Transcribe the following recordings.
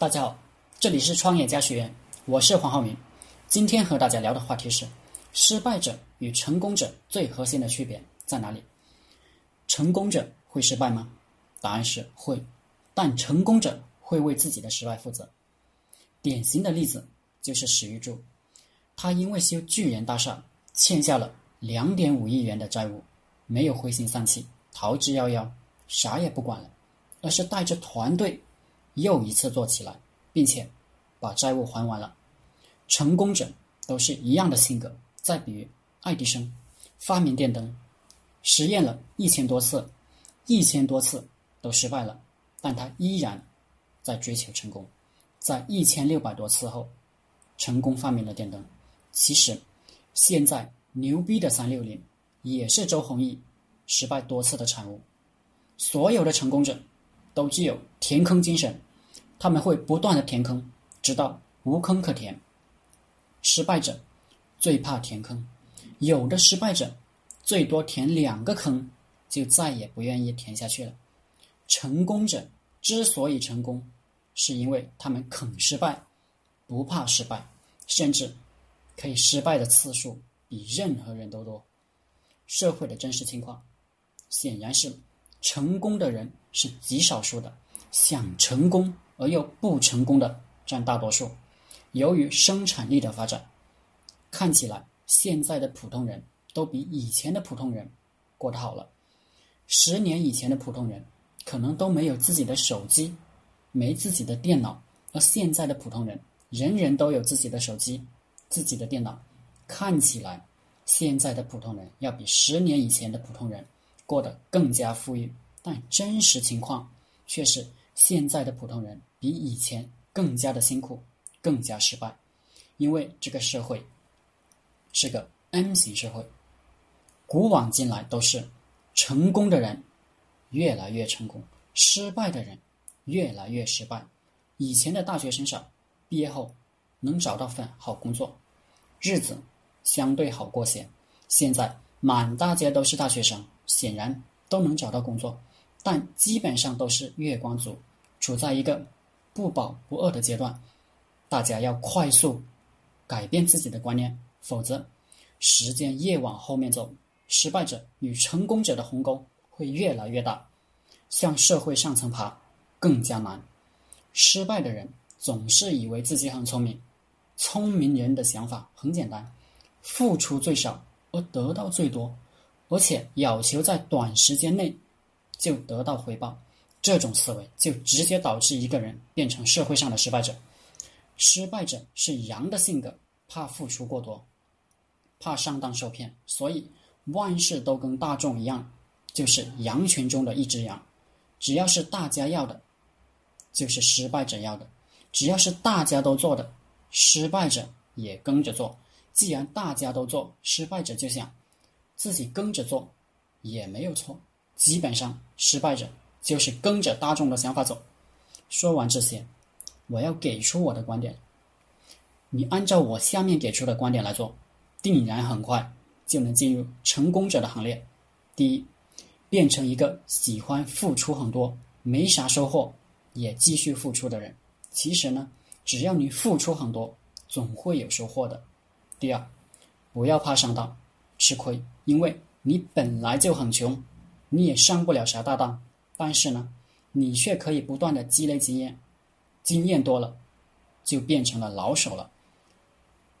大家好，这里是创业家学院，我是黄浩明。今天和大家聊的话题是：失败者与成功者最核心的区别在哪里？成功者会失败吗？答案是会，但成功者会为自己的失败负责。典型的例子就是史玉柱，他因为修巨人大厦欠下了两点五亿元的债务，没有灰心丧气、逃之夭夭，啥也不管了，而是带着团队。又一次做起来，并且把债务还完了。成功者都是一样的性格。再比如爱迪生，发明电灯，实验了一千多次，一千多次都失败了，但他依然在追求成功。在一千六百多次后，成功发明了电灯。其实，现在牛逼的三六零也是周鸿祎失败多次的产物。所有的成功者都具有填坑精神。他们会不断的填坑，直到无坑可填。失败者最怕填坑，有的失败者最多填两个坑，就再也不愿意填下去了。成功者之所以成功，是因为他们肯失败，不怕失败，甚至可以失败的次数比任何人都多。社会的真实情况显然是，成功的人是极少数的，想成功。而又不成功的占大多数。由于生产力的发展，看起来现在的普通人都比以前的普通人过得好了。十年以前的普通人可能都没有自己的手机，没自己的电脑，而现在的普通人人人都有自己的手机、自己的电脑。看起来现在的普通人要比十年以前的普通人过得更加富裕，但真实情况却是现在的普通人。比以前更加的辛苦，更加失败，因为这个社会是个 M 型社会，古往今来都是成功的人越来越成功，失败的人越来越失败。以前的大学生少，毕业后能找到份好工作，日子相对好过些。现在满大街都是大学生，显然都能找到工作，但基本上都是月光族，处在一个。不饱不饿的阶段，大家要快速改变自己的观念，否则时间越往后面走，失败者与成功者的鸿沟会越来越大，向社会上层爬更加难。失败的人总是以为自己很聪明，聪明人的想法很简单：付出最少而得到最多，而且要求在短时间内就得到回报。这种思维就直接导致一个人变成社会上的失败者。失败者是羊的性格，怕付出过多，怕上当受骗，所以万事都跟大众一样，就是羊群中的一只羊。只要是大家要的，就是失败者要的；只要是大家都做的，失败者也跟着做。既然大家都做，失败者就想自己跟着做也没有错。基本上，失败者。就是跟着大众的想法走。说完这些，我要给出我的观点。你按照我下面给出的观点来做，定然很快就能进入成功者的行列。第一，变成一个喜欢付出很多、没啥收获也继续付出的人。其实呢，只要你付出很多，总会有收获的。第二，不要怕上当、吃亏，因为你本来就很穷，你也上不了啥大当。但是呢，你却可以不断的积累经验，经验多了，就变成了老手了。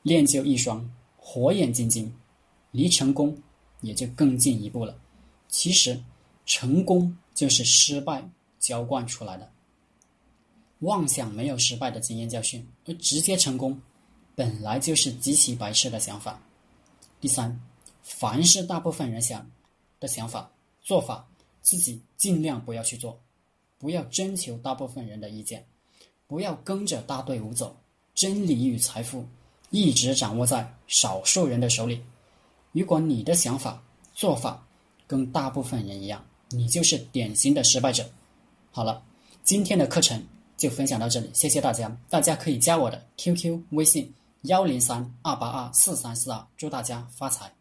练就一双火眼金睛，离成功也就更进一步了。其实，成功就是失败浇灌出来的。妄想没有失败的经验教训，而直接成功，本来就是极其白痴的想法。第三，凡是大部分人想的想法、做法。自己尽量不要去做，不要征求大部分人的意见，不要跟着大队伍走。真理与财富一直掌握在少数人的手里。如果你的想法、做法跟大部分人一样，你就是典型的失败者。好了，今天的课程就分享到这里，谢谢大家。大家可以加我的 QQ 微信幺零三二八二四三四二，祝大家发财。